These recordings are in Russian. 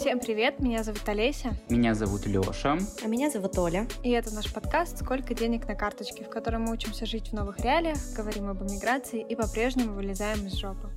Всем привет, меня зовут Олеся. Меня зовут Лёша. А меня зовут Оля. И это наш подкаст «Сколько денег на карточке», в котором мы учимся жить в новых реалиях, говорим об эмиграции и по-прежнему вылезаем из жопы.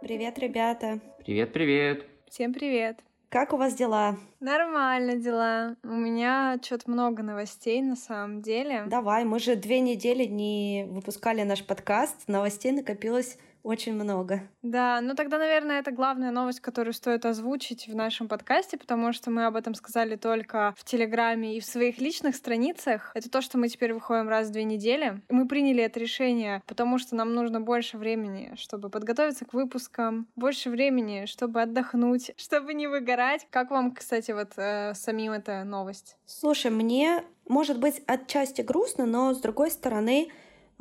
Привет, ребята. Привет-привет. Всем привет. Как у вас дела? Нормально дела. У меня что-то много новостей на самом деле. Давай, мы же две недели не выпускали наш подкаст. Новостей накопилось очень много. Да, ну тогда, наверное, это главная новость, которую стоит озвучить в нашем подкасте, потому что мы об этом сказали только в Телеграме и в своих личных страницах. Это то, что мы теперь выходим раз в две недели. Мы приняли это решение, потому что нам нужно больше времени, чтобы подготовиться к выпускам, больше времени, чтобы отдохнуть, чтобы не выгорать. Как вам, кстати, вот э, самим эта новость? Слушай, мне может быть отчасти грустно, но с другой стороны,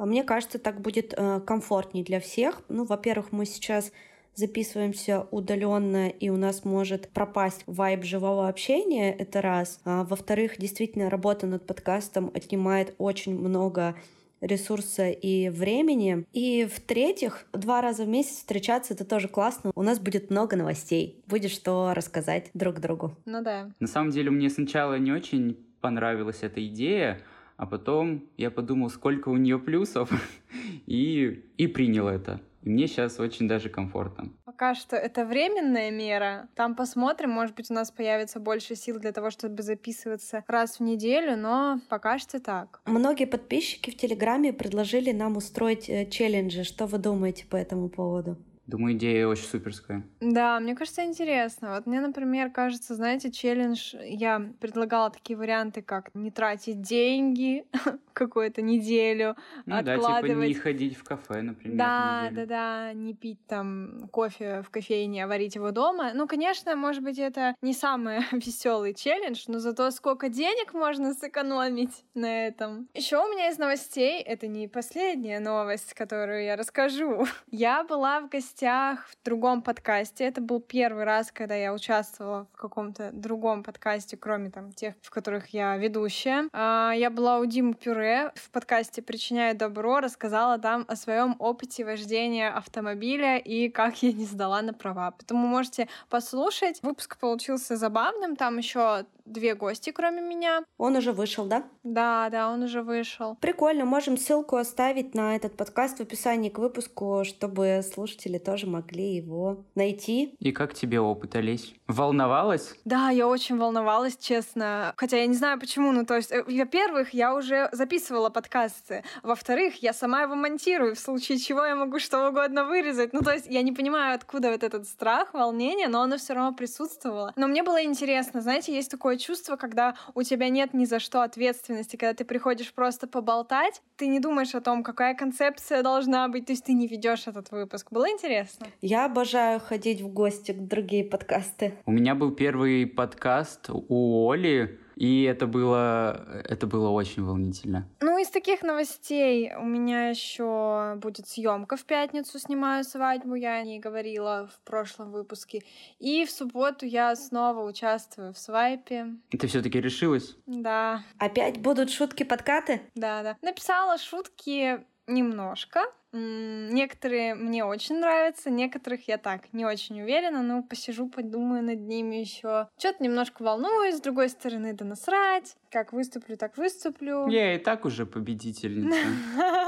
мне кажется, так будет э, комфортнее для всех. Ну, во-первых, мы сейчас записываемся удаленно, и у нас может пропасть вайб живого общения, это раз. А, во-вторых, действительно, работа над подкастом отнимает очень много ресурса и времени. И в-третьих, два раза в месяц встречаться это тоже классно. У нас будет много новостей. Будет что рассказать друг другу. Ну да. На самом деле мне сначала не очень понравилась эта идея, а потом я подумал, сколько у нее плюсов, и, и принял это. И мне сейчас очень даже комфортно. Пока что это временная мера. Там посмотрим, может быть, у нас появится больше сил для того, чтобы записываться раз в неделю, но пока что так. Многие подписчики в Телеграме предложили нам устроить э, челленджи. Что вы думаете по этому поводу? Думаю, идея очень суперская. Да, мне кажется, интересно. Вот мне, например, кажется, знаете, челлендж, я предлагала такие варианты, как не тратить деньги какую-то неделю, ну, откладывать. да, типа не ходить в кафе, например. Да, да, да, не пить там кофе в кофейне, а варить его дома. Ну, конечно, может быть, это не самый веселый челлендж, но зато сколько денег можно сэкономить на этом. Еще у меня из новостей, это не последняя новость, которую я расскажу. Я была в гостях гостях в другом подкасте. Это был первый раз, когда я участвовала в каком-то другом подкасте, кроме там тех, в которых я ведущая. А, я была у Димы Пюре в подкасте «Причиняю добро», рассказала там о своем опыте вождения автомобиля и как я не сдала на права. Поэтому можете послушать. Выпуск получился забавным. Там еще две гости, кроме меня. Он уже вышел, да? Да, да, он уже вышел. Прикольно. Можем ссылку оставить на этот подкаст в описании к выпуску, чтобы слушатели тоже могли его найти. И как тебе опыт, Олесь? Волновалась? Да, я очень волновалась, честно. Хотя я не знаю почему. Ну, то есть, э, во-первых, я уже записывала подкасты. Во-вторых, я сама его монтирую, в случае чего я могу что угодно вырезать. Ну, то есть, я не понимаю, откуда вот этот страх, волнение, но оно все равно присутствовало. Но мне было интересно. Знаете, есть такое чувство, когда у тебя нет ни за что ответственности, когда ты приходишь просто поболтать, ты не думаешь о том, какая концепция должна быть, то есть ты не ведешь этот выпуск. Было интересно? Интересно. Я обожаю ходить в гости к другие подкасты. У меня был первый подкаст у Оли, и это было, это было очень волнительно. Ну, из таких новостей у меня еще будет съемка в пятницу, снимаю свадьбу, я о ней говорила в прошлом выпуске. И в субботу я снова участвую в свайпе. И ты все-таки решилась? Да. Опять будут шутки-подкаты? Да, да. Написала шутки немножко. Некоторые мне очень нравятся, некоторых я так не очень уверена, но посижу, подумаю над ними еще. Что-то немножко волнуюсь, с другой стороны, да насрать. Как выступлю, так выступлю. Я и так уже победительница.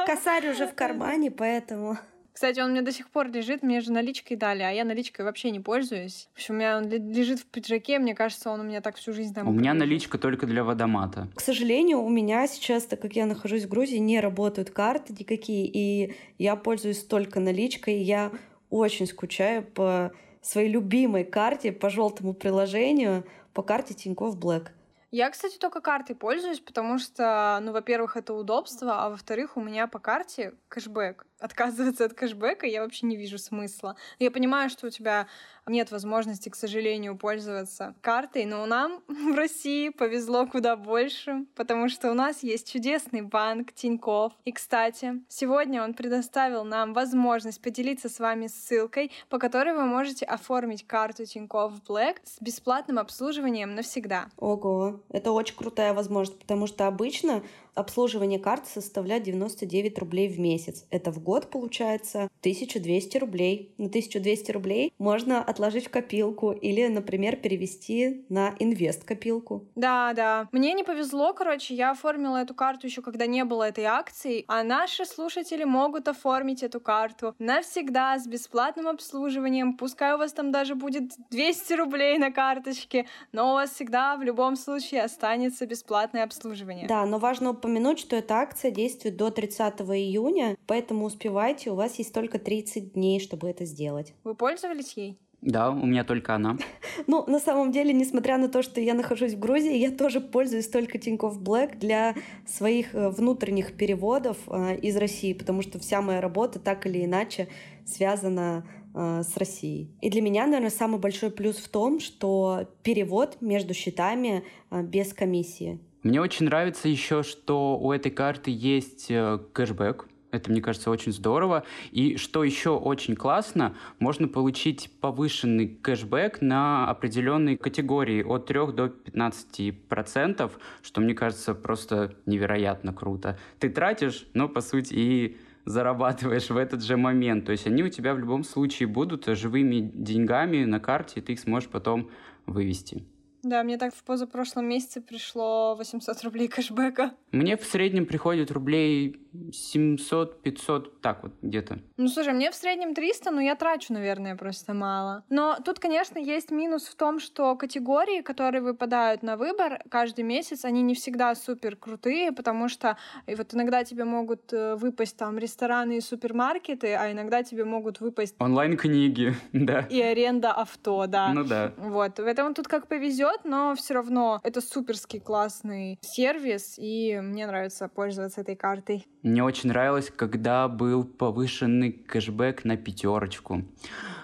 Косарь уже в кармане, поэтому... Кстати, он мне до сих пор лежит, мне же наличкой дали, а я наличкой вообще не пользуюсь. В общем, у меня он лежит в пиджаке, мне кажется, он у меня так всю жизнь там... У меня наличка только для водомата. К сожалению, у меня сейчас, так как я нахожусь в Грузии, не работают карты никакие, и я пользуюсь только наличкой, я очень скучаю по своей любимой карте, по желтому приложению, по карте Тинькофф Black. Я, кстати, только картой пользуюсь, потому что, ну, во-первых, это удобство, а во-вторых, у меня по карте кэшбэк отказываться от кэшбэка я вообще не вижу смысла. Я понимаю, что у тебя нет возможности, к сожалению, пользоваться картой, но нам в России повезло куда больше, потому что у нас есть чудесный банк Тиньков. И, кстати, сегодня он предоставил нам возможность поделиться с вами ссылкой, по которой вы можете оформить карту Тиньков Black с бесплатным обслуживанием навсегда. Ого, это очень крутая возможность, потому что обычно обслуживание карты составляет 99 рублей в месяц. Это в год год получается 1200 рублей. На 1200 рублей можно отложить в копилку или, например, перевести на инвест-копилку. Да, да. Мне не повезло, короче, я оформила эту карту еще когда не было этой акции, а наши слушатели могут оформить эту карту навсегда с бесплатным обслуживанием. Пускай у вас там даже будет 200 рублей на карточке, но у вас всегда в любом случае останется бесплатное обслуживание. Да, но важно упомянуть, что эта акция действует до 30 июня, поэтому успевайте, у вас есть только 30 дней, чтобы это сделать. Вы пользовались ей? Да, у меня только она. Ну, на самом деле, несмотря на то, что я нахожусь в Грузии, я тоже пользуюсь только Тинькофф Black для своих э, внутренних переводов э, из России, потому что вся моя работа так или иначе связана э, с Россией. И для меня, наверное, самый большой плюс в том, что перевод между счетами без комиссии. Мне очень нравится еще, что у этой карты есть кэшбэк, это, мне кажется, очень здорово. И что еще очень классно, можно получить повышенный кэшбэк на определенные категории от 3 до 15 процентов, что, мне кажется, просто невероятно круто. Ты тратишь, но, по сути, и зарабатываешь в этот же момент. То есть они у тебя в любом случае будут живыми деньгами на карте, и ты их сможешь потом вывести. Да, мне так в позапрошлом месяце пришло 800 рублей кэшбэка. Мне в среднем приходит рублей 700-500, так вот где-то. Ну, слушай, мне в среднем 300, но я трачу, наверное, просто мало. Но тут, конечно, есть минус в том, что категории, которые выпадают на выбор каждый месяц, они не всегда супер крутые, потому что и вот иногда тебе могут э, выпасть там рестораны и супермаркеты, а иногда тебе могут выпасть... Онлайн-книги, да. И аренда авто, да. Ну да. Вот, поэтому тут как повезет, идет, но все равно это суперский классный сервис, и мне нравится пользоваться этой картой. Мне очень нравилось, когда был повышенный кэшбэк на пятерочку.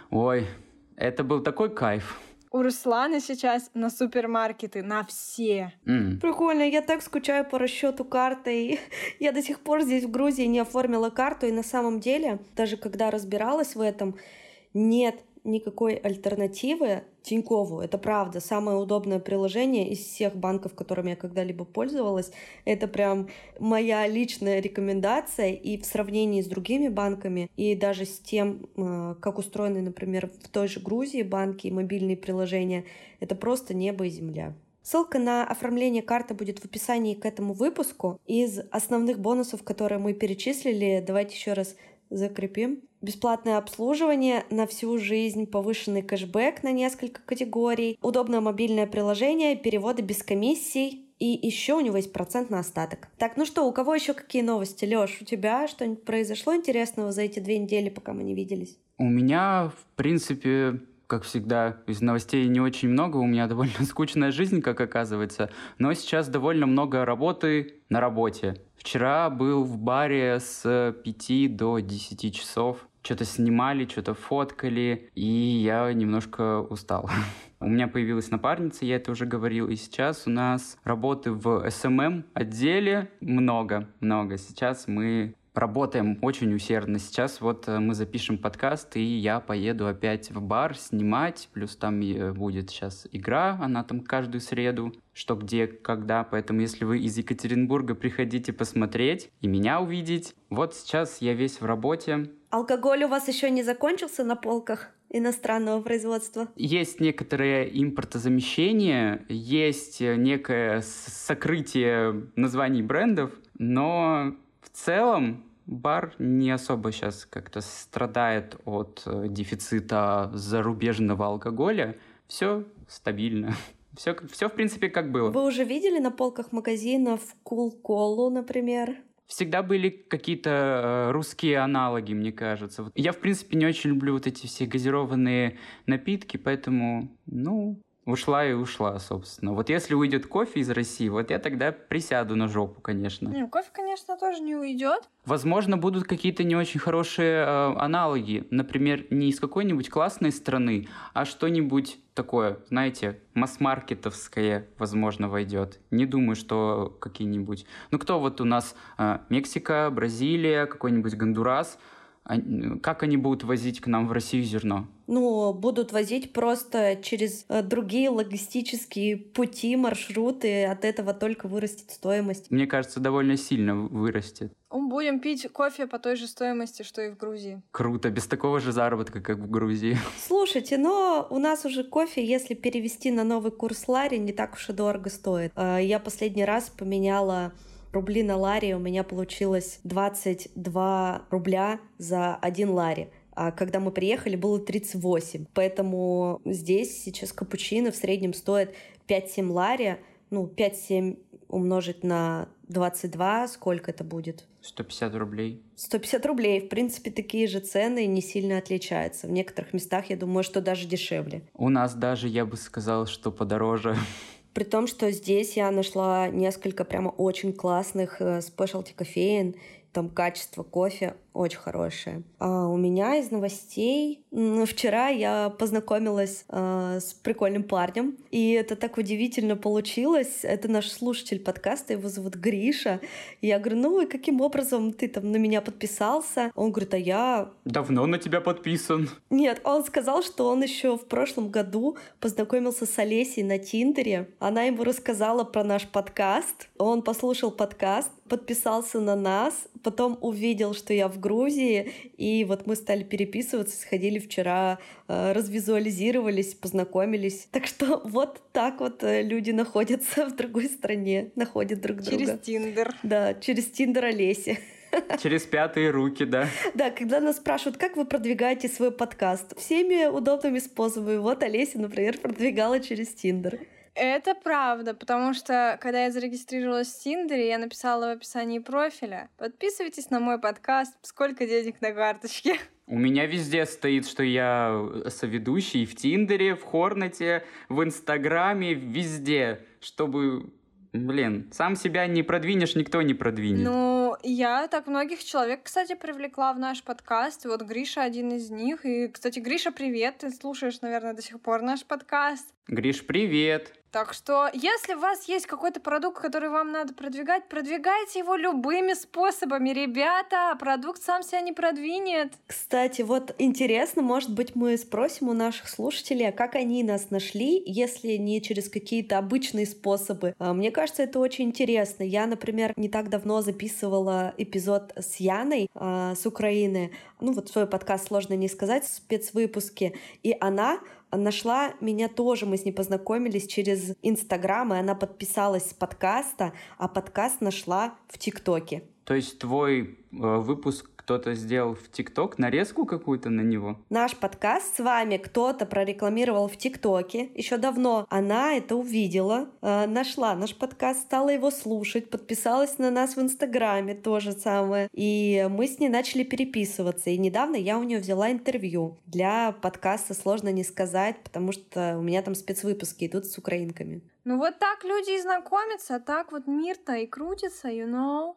Ой, это был такой кайф. У Руслана сейчас на супермаркеты, на все. Mm. Прикольно, я так скучаю по расчету карты. Я до сих пор здесь в Грузии не оформила карту, и на самом деле, даже когда разбиралась в этом, нет никакой альтернативы Тинькову. Это правда. Самое удобное приложение из всех банков, которыми я когда-либо пользовалась. Это прям моя личная рекомендация. И в сравнении с другими банками, и даже с тем, э, как устроены, например, в той же Грузии банки и мобильные приложения, это просто небо и земля. Ссылка на оформление карты будет в описании к этому выпуску. Из основных бонусов, которые мы перечислили, давайте еще раз закрепим. Бесплатное обслуживание на всю жизнь, повышенный кэшбэк на несколько категорий, удобное мобильное приложение, переводы без комиссий, и еще у него есть процент на остаток. Так, ну что, у кого еще какие новости? Леш, у тебя что-нибудь произошло интересного за эти две недели, пока мы не виделись? У меня, в принципе, как всегда, из новостей не очень много, у меня довольно скучная жизнь, как оказывается, но сейчас довольно много работы на работе. Вчера был в баре с 5 до 10 часов. Что-то снимали, что-то фоткали, и я немножко устал. У меня появилась напарница, я это уже говорил, и сейчас у нас работы в SMM отделе много, много. Сейчас мы работаем очень усердно. Сейчас вот э, мы запишем подкаст, и я поеду опять в бар снимать, плюс там будет сейчас игра, она там каждую среду, что где, когда. Поэтому если вы из Екатеринбурга приходите посмотреть и меня увидеть. Вот сейчас я весь в работе. Алкоголь у вас еще не закончился на полках? иностранного производства? Есть некоторое импортозамещение, есть некое сокрытие названий брендов, но в целом бар не особо сейчас как-то страдает от э, дефицита зарубежного алкоголя. Все стабильно. Все, все, в принципе, как было. Вы уже видели на полках магазинов кул-колу, например? Всегда были какие-то э, русские аналоги, мне кажется. Я, в принципе, не очень люблю вот эти все газированные напитки, поэтому, ну, ушла и ушла, собственно. Вот если уйдет кофе из России, вот я тогда присяду на жопу, конечно. Не, кофе, конечно, тоже не уйдет. Возможно, будут какие-то не очень хорошие э, аналоги. Например, не из какой-нибудь классной страны, а что-нибудь такое, знаете, масс-маркетовское, возможно, войдет. Не думаю, что какие-нибудь... Ну, кто вот у нас? Э, Мексика, Бразилия, какой-нибудь Гондурас — как они будут возить к нам в Россию зерно? Ну, будут возить просто через э, другие логистические пути, маршруты. От этого только вырастет стоимость. Мне кажется, довольно сильно вырастет. Будем пить кофе по той же стоимости, что и в Грузии. Круто, без такого же заработка, как в Грузии. Слушайте, но у нас уже кофе, если перевести на новый курс Лари, не так уж и дорого стоит. Э, я последний раз поменяла рубли на лари, у меня получилось 22 рубля за один лари а когда мы приехали, было 38. Поэтому здесь сейчас капучино в среднем стоит 5-7 лари, ну, 5-7 умножить на 22, сколько это будет? 150 рублей. 150 рублей. В принципе, такие же цены не сильно отличаются. В некоторых местах, я думаю, что даже дешевле. У нас даже, я бы сказал, что подороже. При том, что здесь я нашла несколько прямо очень классных э, спешлти кофеин, там качество кофе очень хорошее. А у меня из новостей вчера я познакомилась э, с прикольным парнем, и это так удивительно получилось. Это наш слушатель подкаста, его зовут Гриша. И я говорю, ну и каким образом ты там на меня подписался? Он говорит, а я... Давно на тебя подписан. Нет, он сказал, что он еще в прошлом году познакомился с Олесей на Тиндере. Она ему рассказала про наш подкаст. Он послушал подкаст, подписался на нас, потом увидел, что я в Грузии, и вот мы стали переписываться, сходили вчера, э, развиртуализировались, познакомились. Так что вот так вот э, люди находятся в другой стране, находят друг друга. Через Тиндер. Да, через Тиндер Олеси. Через пятые руки, да. Да, когда нас спрашивают, как вы продвигаете свой подкаст, всеми удобными способами. Вот Олеся, например, продвигала через Тиндер. Это правда, потому что когда я зарегистрировалась в Тиндере, я написала в описании профиля «Подписывайтесь на мой подкаст, сколько денег на карточке». У меня везде стоит, что я соведущий в Тиндере, в Хорнете, в Инстаграме, везде, чтобы Блин, сам себя не продвинешь, никто не продвинет. Ну, я так многих человек, кстати, привлекла в наш подкаст. Вот Гриша один из них. И, кстати, Гриша, привет. Ты слушаешь, наверное, до сих пор наш подкаст. Гриш, привет. Так что, если у вас есть какой-то продукт, который вам надо продвигать, продвигайте его любыми способами, ребята. Продукт сам себя не продвинет. Кстати, вот интересно, может быть, мы спросим у наших слушателей, а как они нас нашли, если не через какие-то обычные способы. А, мне кажется, это очень интересно. Я, например, не так давно записывала эпизод с Яной э, с Украины. Ну, вот свой подкаст сложно не сказать, спецвыпуски. И она нашла меня тоже, мы с ней познакомились через Инстаграм, и она подписалась с подкаста, а подкаст нашла в ТикТоке. То есть твой э, выпуск кто-то сделал в ТикТок нарезку какую-то на него? Наш подкаст с вами кто-то прорекламировал в ТикТоке еще давно. Она это увидела, э, нашла наш подкаст, стала его слушать, подписалась на нас в Инстаграме, то же самое. И мы с ней начали переписываться. И недавно я у нее взяла интервью. Для подкаста сложно не сказать, потому что у меня там спецвыпуски идут с украинками. Ну вот так люди и знакомятся, а так вот мир-то и крутится, you know.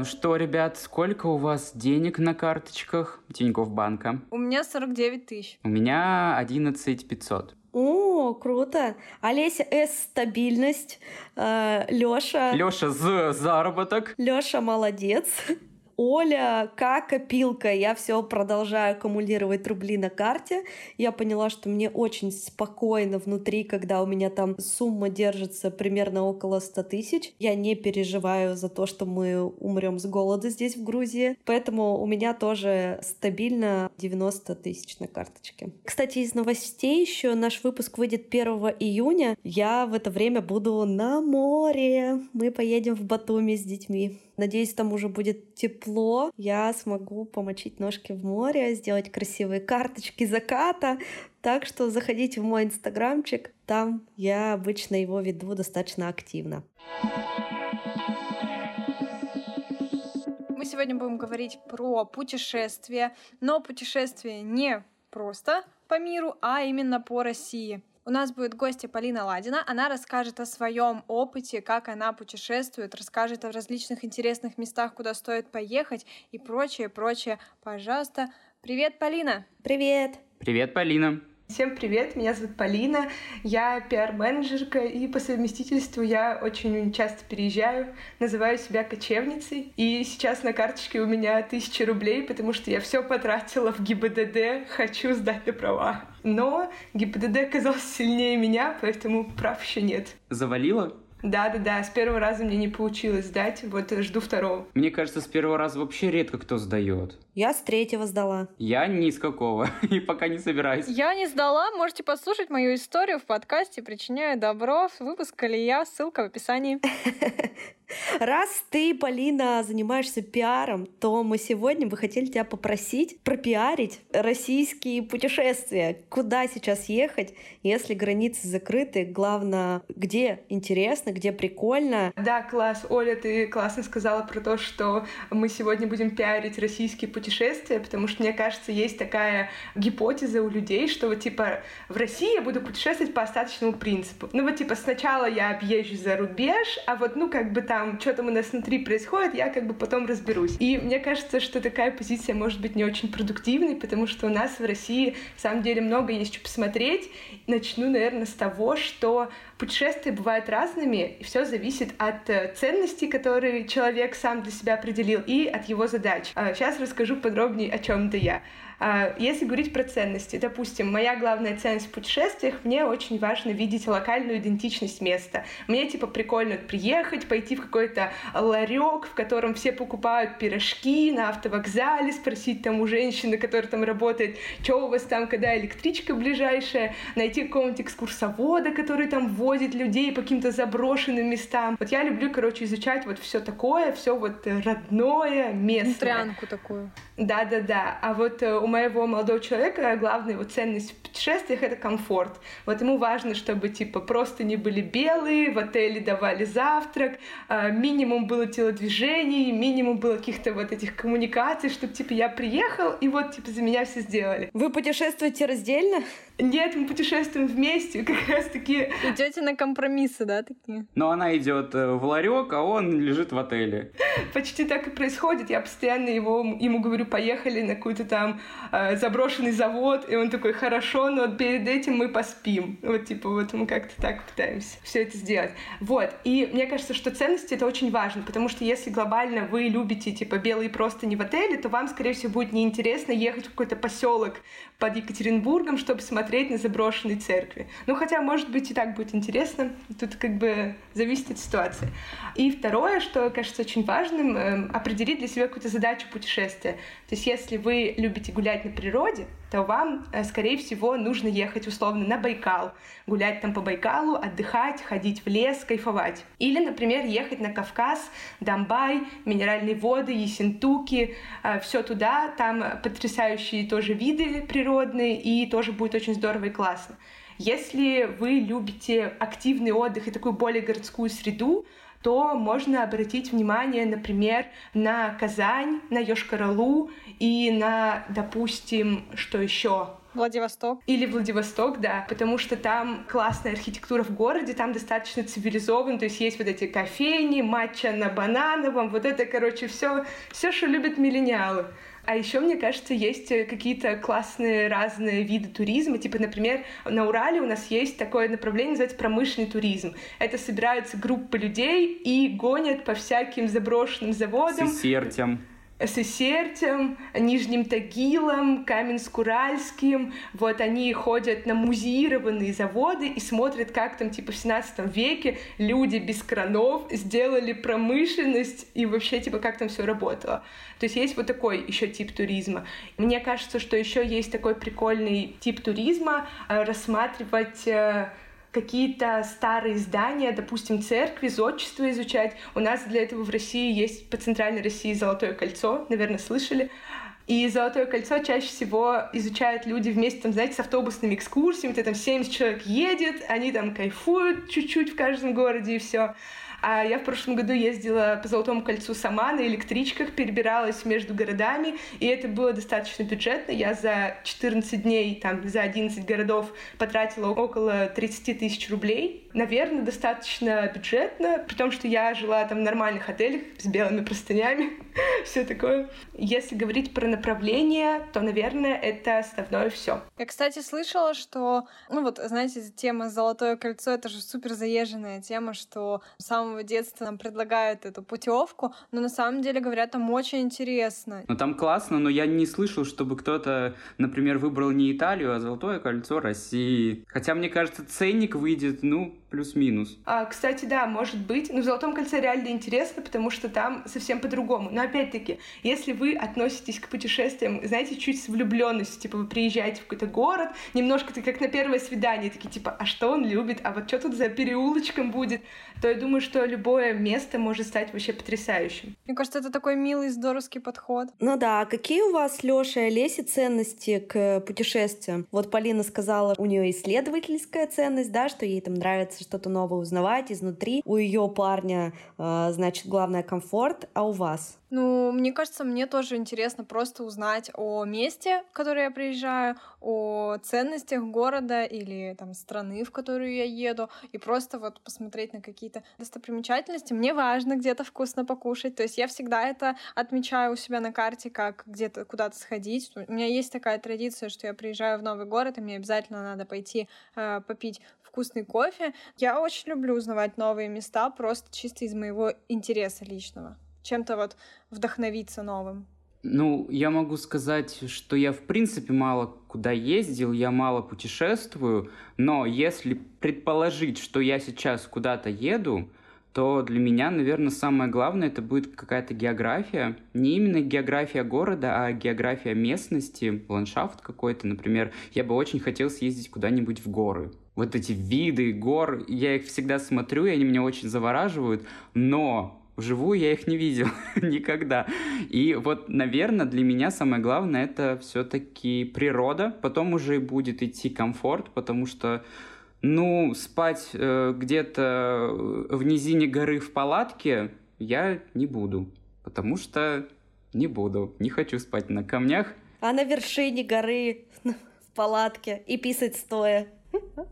Ну что, ребят, сколько у вас денег на карточках Тинькофф банка? У меня 49 тысяч. У меня 11 500. О, круто. Олеся С стабильность. Э, Лёша. Лёша З заработок. Лёша молодец. Оля, как копилка, я все продолжаю аккумулировать рубли на карте. Я поняла, что мне очень спокойно внутри, когда у меня там сумма держится примерно около 100 тысяч. Я не переживаю за то, что мы умрем с голода здесь, в Грузии. Поэтому у меня тоже стабильно 90 тысяч на карточке. Кстати, из новостей еще наш выпуск выйдет 1 июня. Я в это время буду на море. Мы поедем в Батуми с детьми. Надеюсь, там уже будет тепло. Я смогу помочить ножки в море, сделать красивые карточки заката. Так что заходите в мой инстаграмчик. Там я обычно его веду достаточно активно. Мы сегодня будем говорить про путешествия, но путешествие не просто по миру, а именно по России. У нас будет гостья Полина Ладина. Она расскажет о своем опыте, как она путешествует, расскажет о различных интересных местах, куда стоит поехать и прочее, прочее. Пожалуйста. Привет, Полина. Привет. Привет, Полина. Всем привет, меня зовут Полина, я пиар-менеджерка, и по совместительству я очень часто переезжаю, называю себя кочевницей. И сейчас на карточке у меня тысяча рублей, потому что я все потратила в ГИБДД, хочу сдать на права. Но ГИБДД оказался сильнее меня, поэтому прав еще нет. Завалила? Да-да-да, с первого раза мне не получилось сдать, вот жду второго. Мне кажется, с первого раза вообще редко кто сдает. Я с третьего сдала. Я ни с какого, и пока не собираюсь. Я не сдала, можете послушать мою историю в подкасте «Причиняю добро» с выпуска я, ссылка в описании. Раз ты, Полина, занимаешься пиаром, то мы сегодня бы хотели тебя попросить пропиарить российские путешествия. Куда сейчас ехать, если границы закрыты? Главное, где интересно, где прикольно. Да, класс. Оля, ты классно сказала про то, что мы сегодня будем пиарить российские путешествия, потому что, мне кажется, есть такая гипотеза у людей, что вот, типа, в России я буду путешествовать по остаточному принципу. Ну вот, типа, сначала я объезжу за рубеж, а вот, ну, как бы там что там у нас внутри происходит, я как бы потом разберусь. И мне кажется, что такая позиция может быть не очень продуктивной, потому что у нас в России, в самом деле, много есть что посмотреть. Начну, наверное, с того, что путешествия бывают разными, и все зависит от э, ценностей, которые человек сам для себя определил, и от его задач. Сейчас а, расскажу подробнее, о чем это я. А, если говорить про ценности, допустим, моя главная ценность в путешествиях, мне очень важно видеть локальную идентичность места. Мне, типа, прикольно приехать, пойти в какой-то ларек, в котором все покупают пирожки на автовокзале, спросить там у женщины, которая там работает, что у вас там, когда электричка ближайшая, найти какого-нибудь экскурсовода, который там возит людей по каким-то заброшенным местам. Вот я люблю, короче, изучать вот все такое, все вот родное, местное. Внутрянку такую. Да-да-да. А вот э, у моего молодого человека главная его ценность в путешествиях — это комфорт. Вот ему важно, чтобы, типа, просто не были белые, в отеле давали завтрак, а, минимум было телодвижений, минимум было каких-то вот этих коммуникаций, чтобы, типа, я приехал, и вот, типа, за меня все сделали. Вы путешествуете раздельно? Нет, мы путешествуем вместе, как раз таки. Идете на компромиссы, да, такие? Но она идет э, в ларек, а он лежит в отеле. Почти так и происходит. Я постоянно его, ему говорю, поехали на какой-то там э, заброшенный завод, и он такой, хорошо, но перед этим мы поспим. Вот, типа, вот мы как-то так пытаемся все это сделать. Вот. И мне кажется, что ценности это очень важно, потому что если глобально вы любите, типа, белые просто не в отеле, то вам, скорее всего, будет неинтересно ехать в какой-то поселок под Екатеринбургом, чтобы смотреть на заброшенные церкви. Ну, хотя, может быть, и так будет интересно. Тут как бы зависит от ситуации. И второе, что кажется очень важным, э, определить для себя какую-то задачу путешествия. То есть, если вы любите гулять на природе, то вам, э, скорее всего, нужно ехать условно на Байкал, гулять там по Байкалу, отдыхать, ходить в лес, кайфовать. Или, например, ехать на Кавказ, Донбай, минеральные воды, Ессентуки, э, все туда, там потрясающие тоже виды природные, и тоже будет очень здорово и классно. Если вы любите активный отдых и такую более городскую среду, то можно обратить внимание, например, на Казань, на Йошкар-Олу и на, допустим, что еще? Владивосток. Или Владивосток, да, потому что там классная архитектура в городе, там достаточно цивилизован, то есть есть вот эти кофейни, матча на банановом, вот это, короче, все, все, что любят миллениалы. А еще, мне кажется, есть э, какие-то классные разные виды туризма. Типа, например, на Урале у нас есть такое направление, называется промышленный туризм. Это собираются группы людей и гонят по всяким заброшенным заводам. С с Исертем, Нижним Тагилом, Каменск-Уральским. Вот они ходят на музеированные заводы и смотрят, как там, типа, в 17 веке люди без кранов сделали промышленность и вообще, типа, как там все работало. То есть есть вот такой еще тип туризма. Мне кажется, что еще есть такой прикольный тип туризма э, рассматривать э, какие-то старые здания, допустим, церкви, зодчество изучать. У нас для этого в России есть по центральной России Золотое кольцо, наверное, слышали. И Золотое кольцо чаще всего изучают люди вместе, там, знаете, с автобусными экскурсиями, ты там 70 человек едет, они там кайфуют чуть-чуть в каждом городе и все. А я в прошлом году ездила по Золотому кольцу сама на электричках, перебиралась между городами, и это было достаточно бюджетно. Я за 14 дней, там, за 11 городов потратила около 30 тысяч рублей. Наверное, достаточно бюджетно, при том, что я жила там в нормальных отелях с белыми простынями, все такое. Если говорить про направление, то, наверное, это основное все. Я, кстати, слышала, что, ну вот, знаете, тема «Золотое кольцо» — это же супер заезженная тема, что с самого детства нам предлагают эту путевку, но на самом деле, говорят, там очень интересно. Ну там классно, но я не слышал, чтобы кто-то, например, выбрал не Италию, а «Золотое кольцо» России. Хотя, мне кажется, ценник выйдет, ну, плюс-минус. А, кстати, да, может быть. Но в «Золотом кольце» реально интересно, потому что там совсем по-другому. Но опять-таки, если вы относитесь к путешествиям, знаете, чуть с влюбленностью, типа вы приезжаете в какой-то город, немножко ты как на первое свидание, такие типа, а что он любит, а вот что тут за переулочком будет, то я думаю, что любое место может стать вообще потрясающим. Мне кажется, это такой милый, здоровский подход. Ну да, а какие у вас, Лёша и Олеся, ценности к путешествиям? Вот Полина сказала, у нее исследовательская ценность, да, что ей там нравится что-то новое узнавать изнутри. У ее парня, э, значит, главное комфорт, а у вас? Ну, мне кажется, мне тоже интересно просто узнать о месте, в которое я приезжаю, о ценностях города или там страны, в которую я еду, и просто вот посмотреть на какие-то достопримечательности. Мне важно где-то вкусно покушать, то есть я всегда это отмечаю у себя на карте, как где-то куда-то сходить. У меня есть такая традиция, что я приезжаю в новый город, и мне обязательно надо пойти э, попить вкусный кофе. Я очень люблю узнавать новые места, просто чисто из моего интереса личного чем-то вот вдохновиться новым? Ну, я могу сказать, что я в принципе мало куда ездил, я мало путешествую, но если предположить, что я сейчас куда-то еду, то для меня, наверное, самое главное это будет какая-то география. Не именно география города, а география местности, ландшафт какой-то, например. Я бы очень хотел съездить куда-нибудь в горы. Вот эти виды гор, я их всегда смотрю, и они меня очень завораживают, но Вживую я их не видел никогда. И вот, наверное, для меня самое главное это все-таки природа. Потом уже будет идти комфорт, потому что ну, спать э, где-то в низине горы в палатке я не буду, потому что не буду, не хочу спать на камнях. А на вершине горы в палатке и писать стоя?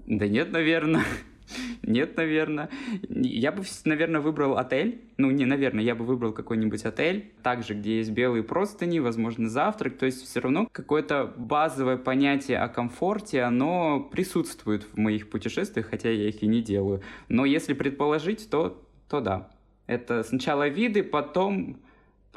Да нет, наверное. Нет, наверное. Я бы, наверное, выбрал отель. Ну, не, наверное, я бы выбрал какой-нибудь отель, также, где есть белые простыни, возможно, завтрак. То есть все равно какое-то базовое понятие о комфорте, оно присутствует в моих путешествиях, хотя я их и не делаю. Но если предположить, то, то да. Это сначала виды, потом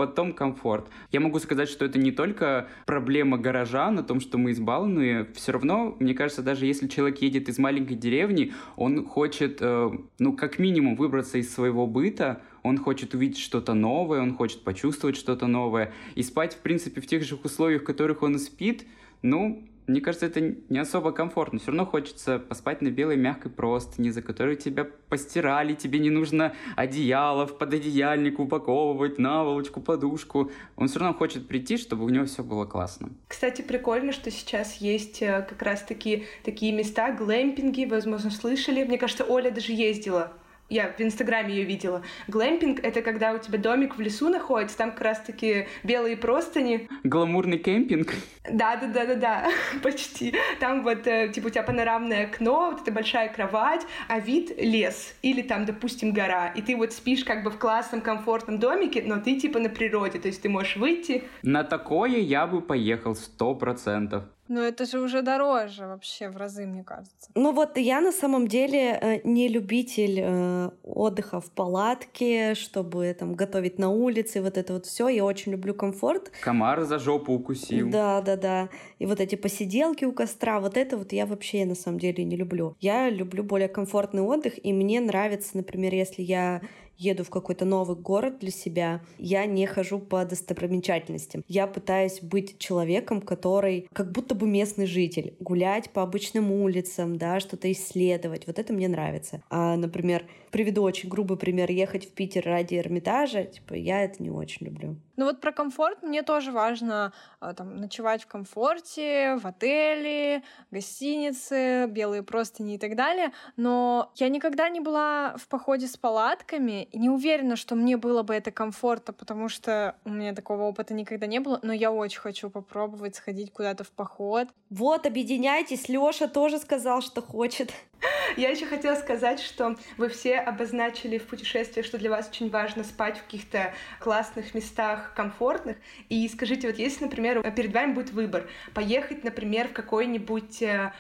потом комфорт. Я могу сказать, что это не только проблема горожан о том, что мы избалованы. Все равно, мне кажется, даже если человек едет из маленькой деревни, он хочет, э, ну, как минимум, выбраться из своего быта, он хочет увидеть что-то новое, он хочет почувствовать что-то новое. И спать, в принципе, в тех же условиях, в которых он спит, ну, мне кажется, это не особо комфортно. Все равно хочется поспать на белой мягкой простыни, за которой тебя постирали, тебе не нужно одеяло в пододеяльник упаковывать, наволочку, подушку. Он все равно хочет прийти, чтобы у него все было классно. Кстати, прикольно, что сейчас есть э, как раз-таки такие места, глэмпинги, возможно, слышали. Мне кажется, Оля даже ездила я в Инстаграме ее видела. Глэмпинг — это когда у тебя домик в лесу находится, там как раз-таки белые простыни. Гламурный кемпинг? Да-да-да-да-да, почти. Там вот, э, типа, у тебя панорамное окно, вот эта большая кровать, а вид — лес. Или там, допустим, гора. И ты вот спишь как бы в классном, комфортном домике, но ты типа на природе, то есть ты можешь выйти. На такое я бы поехал сто процентов. Но это же уже дороже вообще в разы, мне кажется. Ну вот я на самом деле э, не любитель э, отдыха в палатке, чтобы там готовить на улице, вот это вот все. Я очень люблю комфорт. Комар за жопу укусил. Да, да, да. И вот эти посиделки у костра, вот это вот я вообще на самом деле не люблю. Я люблю более комфортный отдых, и мне нравится, например, если я еду в какой-то новый город для себя, я не хожу по достопримечательностям. Я пытаюсь быть человеком, который как будто бы местный житель, гулять по обычным улицам, да, что-то исследовать. Вот это мне нравится. А, например, приведу очень грубый пример, ехать в Питер ради Эрмитажа, типа, я это не очень люблю. Ну вот про комфорт мне тоже важно а, там, ночевать в комфорте, в отеле, гостинице, белые простыни и так далее. Но я никогда не была в походе с палатками и не уверена, что мне было бы это комфортно, потому что у меня такого опыта никогда не было. Но я очень хочу попробовать сходить куда-то в поход. Вот, объединяйтесь. Лёша тоже сказал, что хочет. Я еще хотела сказать, что вы все обозначили в путешествиях, что для вас очень важно спать в каких-то классных местах, комфортных. И скажите, вот если, например, перед вами будет выбор, поехать, например, в какой-нибудь э,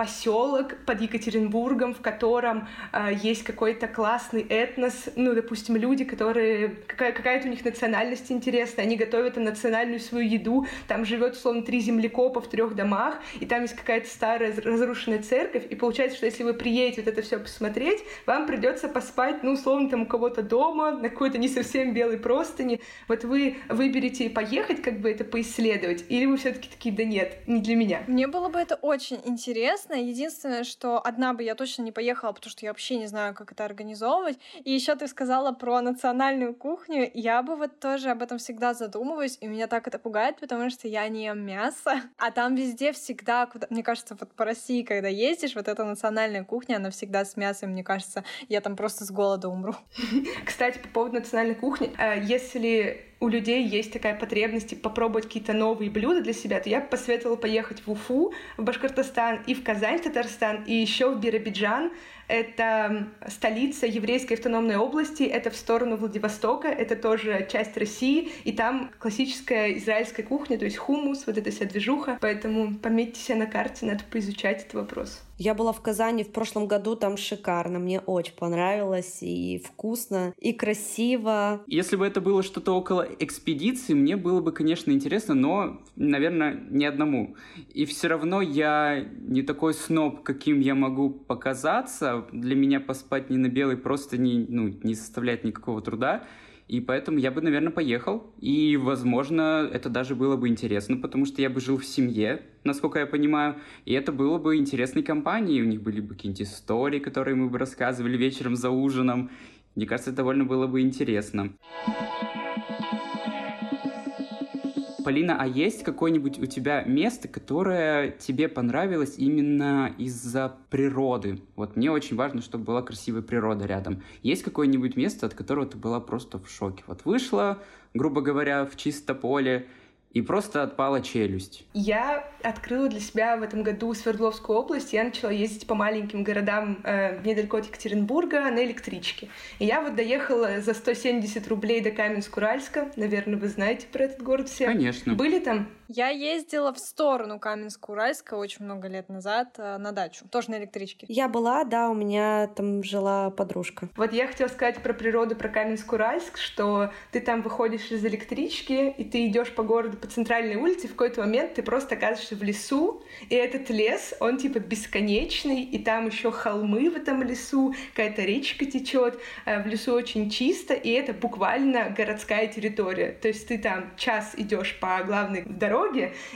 поселок под Екатеринбургом, в котором э, есть какой-то классный этнос, ну, допустим, люди, которые какая- какая-то у них национальность интересная, они готовят национальную свою еду, там живет, условно, три землекопа в трех домах, и там есть какая-то старая разрушенная церковь, и получается, что если вы приедете вот это все посмотреть, вам придется поспать, ну, условно, там у кого-то дома, на какой-то не совсем белой простыни. Вот вы выберете поехать, как бы это поисследовать, или вы все-таки такие, да нет, не для меня. Мне было бы это очень интересно, интересно. Единственное, что одна бы я точно не поехала, потому что я вообще не знаю, как это организовывать. И еще ты сказала про национальную кухню. Я бы вот тоже об этом всегда задумываюсь, и меня так это пугает, потому что я не ем мясо. А там везде всегда, куда... мне кажется, вот по России, когда ездишь, вот эта национальная кухня, она всегда с мясом, мне кажется, я там просто с голода умру. Кстати, по поводу национальной кухни, э, если у людей есть такая потребность попробовать какие-то новые блюда для себя, то я бы посоветовала поехать в Уфу, в Башкортостан и в Казань, в Татарстан, и еще в Биробиджан. Это столица еврейской автономной области, это в сторону Владивостока, это тоже часть России, и там классическая израильская кухня, то есть хумус, вот эта вся движуха. Поэтому пометьте себе на карте, надо поизучать этот вопрос. Я была в Казани в прошлом году, там шикарно, мне очень понравилось, и вкусно, и красиво. Если бы это было что-то около экспедиции, мне было бы, конечно, интересно, но, наверное, не одному. И все равно я не такой сноб, каким я могу показаться. Для меня поспать не на белой просто не, ну, не составляет никакого труда. И поэтому я бы, наверное, поехал. И, возможно, это даже было бы интересно, потому что я бы жил в семье, насколько я понимаю. И это было бы интересной компанией. У них были бы какие-нибудь истории, которые мы бы рассказывали вечером за ужином. Мне кажется, это довольно было бы интересно. Полина, а есть какое-нибудь у тебя место, которое тебе понравилось именно из-за природы? Вот мне очень важно, чтобы была красивая природа рядом. Есть какое-нибудь место, от которого ты была просто в шоке? Вот вышла, грубо говоря, в чисто поле, и просто отпала челюсть. Я открыла для себя в этом году Свердловскую область. Я начала ездить по маленьким городам э, недалеко от Екатеринбурга на электричке. И я вот доехала за 170 рублей до Каменск-Уральска. Наверное, вы знаете про этот город все. Конечно. Были там? Я ездила в сторону Каменск-Уральска очень много лет назад э, на дачу, тоже на электричке. Я была, да, у меня там жила подружка. Вот я хотела сказать про природу, про Каменск-Уральск, что ты там выходишь из электрички, и ты идешь по городу по центральной улице, в какой-то момент ты просто оказываешься в лесу, и этот лес, он типа бесконечный, и там еще холмы в этом лесу, какая-то речка течет, э, в лесу очень чисто, и это буквально городская территория. То есть ты там час идешь по главной дороге,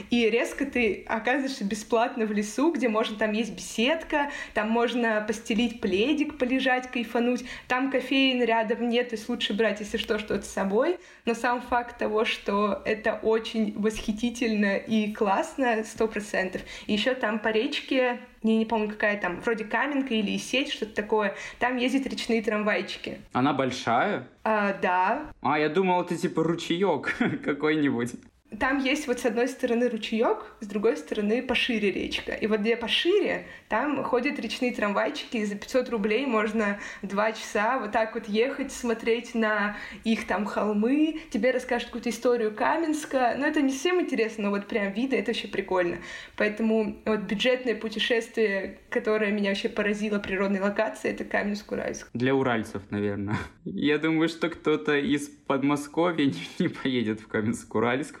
и резко ты оказываешься бесплатно в лесу, где можно, там есть беседка, там можно постелить пледик, полежать, кайфануть, там кофеин рядом нет, то есть лучше брать, если что, что-то с собой, но сам факт того, что это очень восхитительно и классно, сто процентов. Еще там по речке, не, не помню, какая там, вроде Каменка или сеть, что-то такое, там ездят речные трамвайчики. Она большая? А, да. А, я думал, это типа ручеек какой-нибудь. Там есть вот с одной стороны ручеек, с другой стороны пошире речка. И вот где пошире, там ходят речные трамвайчики, и за 500 рублей можно два часа вот так вот ехать, смотреть на их там холмы, тебе расскажут какую-то историю Каменска. Но это не всем интересно, но вот прям виды, это вообще прикольно. Поэтому вот бюджетное путешествие, которое меня вообще поразило природной локацией, это Каменск-Уральск. Для уральцев, наверное. Я думаю, что кто-то из Подмосковья не поедет в Каменск-Уральск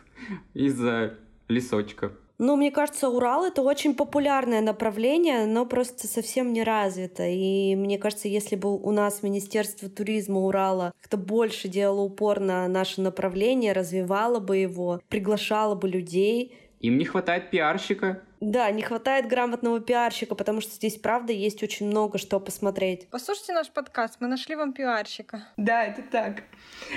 из-за лесочка. Ну, мне кажется, Урал — это очень популярное направление, но просто совсем не развито. И мне кажется, если бы у нас Министерство туризма Урала как-то больше делало упор на наше направление, развивало бы его, приглашало бы людей, им не хватает пиарщика. Да, не хватает грамотного пиарщика, потому что здесь, правда, есть очень много что посмотреть. Послушайте наш подкаст, мы нашли вам пиарщика. Да, это так.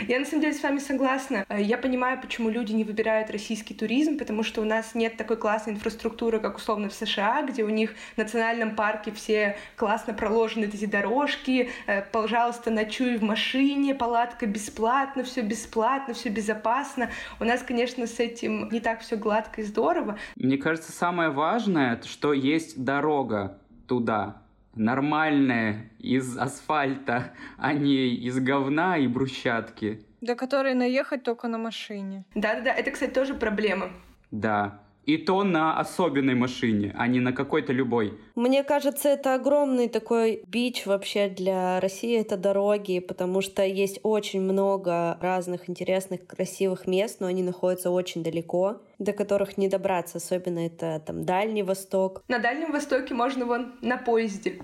Я на самом деле с вами согласна. Я понимаю, почему люди не выбирают российский туризм, потому что у нас нет такой классной инфраструктуры, как условно в США, где у них в национальном парке все классно проложены эти дорожки, э, пожалуйста, ночуй в машине, палатка бесплатно, все бесплатно, все безопасно. У нас, конечно, с этим не так все гладко и здорово. Мне кажется, самое важное, что есть дорога туда, нормальная, из асфальта, а не из говна и брусчатки. До которой наехать только на машине. Да-да-да, это, кстати, тоже проблема. Да, и то на особенной машине, а не на какой-то любой. Мне кажется, это огромный такой бич вообще для России, это дороги, потому что есть очень много разных интересных, красивых мест, но они находятся очень далеко, до которых не добраться, особенно это там Дальний Восток. На Дальнем Востоке можно вон на поезде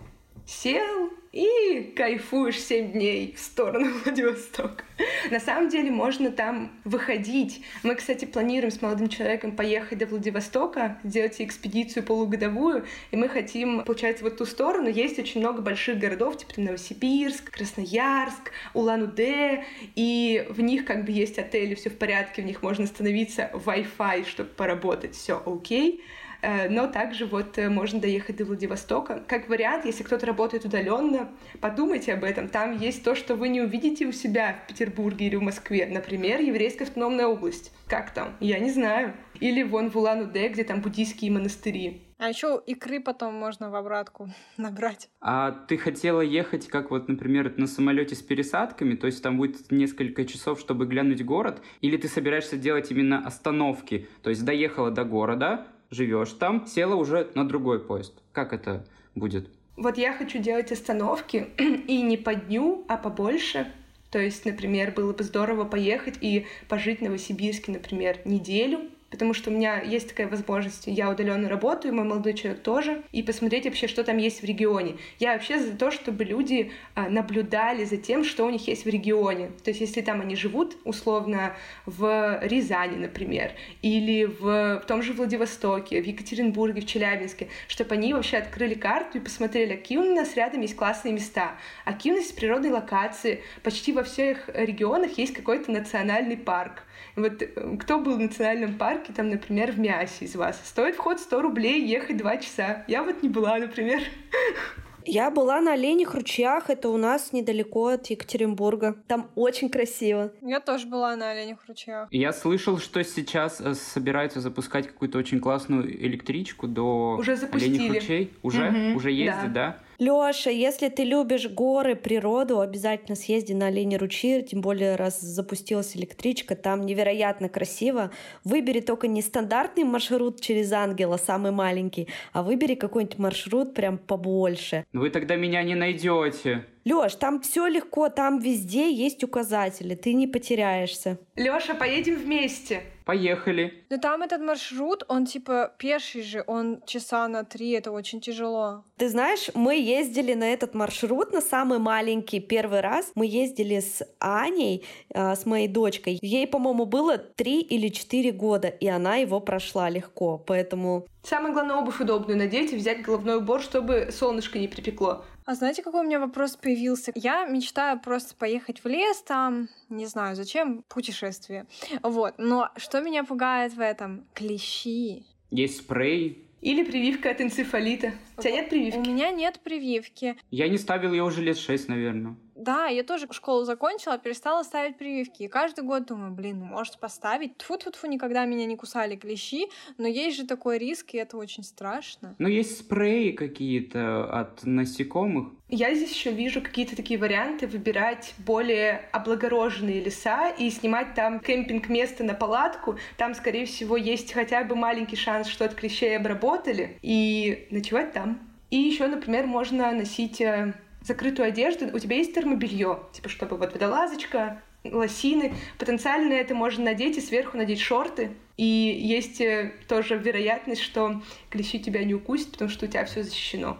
сел и кайфуешь 7 дней в сторону Владивостока. На самом деле можно там выходить. Мы, кстати, планируем с молодым человеком поехать до Владивостока, сделать экспедицию полугодовую, и мы хотим, получается, в ту сторону. Есть очень много больших городов, типа Новосибирск, Красноярск, Улан-Удэ, и в них как бы есть отели, все в порядке, в них можно остановиться, Wi-Fi, чтобы поработать, все окей. Okay но также вот э, можно доехать до Владивостока. Как вариант, если кто-то работает удаленно, подумайте об этом. Там есть то, что вы не увидите у себя в Петербурге или в Москве. Например, еврейская автономная область. Как там? Я не знаю. Или вон в Улан-Удэ, где там буддийские монастыри. А еще икры потом можно в обратку набрать. А ты хотела ехать, как вот, например, на самолете с пересадками, то есть там будет несколько часов, чтобы глянуть город, или ты собираешься делать именно остановки, то есть доехала до города, живешь там, села уже на другой поезд. Как это будет? Вот я хочу делать остановки и не по дню, а побольше. То есть, например, было бы здорово поехать и пожить в Новосибирске, например, неделю, потому что у меня есть такая возможность, я удаленно работаю, мой молодой человек тоже, и посмотреть вообще, что там есть в регионе. Я вообще за то, чтобы люди а, наблюдали за тем, что у них есть в регионе. То есть, если там они живут, условно, в Рязани, например, или в, в том же Владивостоке, в Екатеринбурге, в Челябинске, чтобы они вообще открыли карту и посмотрели, какие у нас рядом есть классные места, а какие у нас есть природные локации. Почти во всех регионах есть какой-то национальный парк. Вот э, кто был в национальном парке, там, например, в Миасе из вас? Стоит вход 100 рублей, ехать 2 часа. Я вот не была, например. Я была на Оленях ручьях, это у нас недалеко от Екатеринбурга. Там очень красиво. Я тоже была на Оленях ручьях. Я слышал, что сейчас э, собираются запускать какую-то очень классную электричку до Уже запустили. Оленях ручей. Уже? Угу, Уже ездит, да? да? Лёша, если ты любишь горы, природу, обязательно съезди на Олени ручьи, тем более раз запустилась электричка, там невероятно красиво. Выбери только не стандартный маршрут через Ангела, самый маленький, а выбери какой-нибудь маршрут прям побольше. Вы тогда меня не найдете. Лёш, там все легко, там везде есть указатели, ты не потеряешься. Лёша, поедем вместе. Поехали. Но там этот маршрут, он типа пеший же, он часа на три, это очень тяжело. Ты знаешь, мы ездили на этот маршрут, на самый маленький первый раз. Мы ездили с Аней, э, с моей дочкой. Ей, по-моему, было три или четыре года, и она его прошла легко, поэтому... Самое главное, обувь удобную надеть и взять головной убор, чтобы солнышко не припекло. А знаете, какой у меня вопрос появился? Я мечтаю просто поехать в лес там, не знаю, зачем путешествие. Вот, но что меня пугает в этом? Клещи. Есть спрей. Или прививка от энцефалита. У тебя нет прививки? У меня нет прививки. Я не ставил ее уже лет шесть, наверное. Да, я тоже школу закончила, перестала ставить прививки. И каждый год думаю, блин, ну может поставить. тфу тфу тфу никогда меня не кусали клещи, но есть же такой риск, и это очень страшно. Ну, есть спреи какие-то от насекомых. Я здесь еще вижу какие-то такие варианты выбирать более облагороженные леса и снимать там кемпинг-место на палатку. Там, скорее всего, есть хотя бы маленький шанс, что от клещей обработали, и ночевать там. И еще, например, можно носить э, закрытую одежду, у тебя есть термобелье, типа, чтобы вот водолазочка, лосины. Потенциально это можно надеть и сверху надеть шорты. И есть э, тоже вероятность, что клещи тебя не укусят, потому что у тебя все защищено.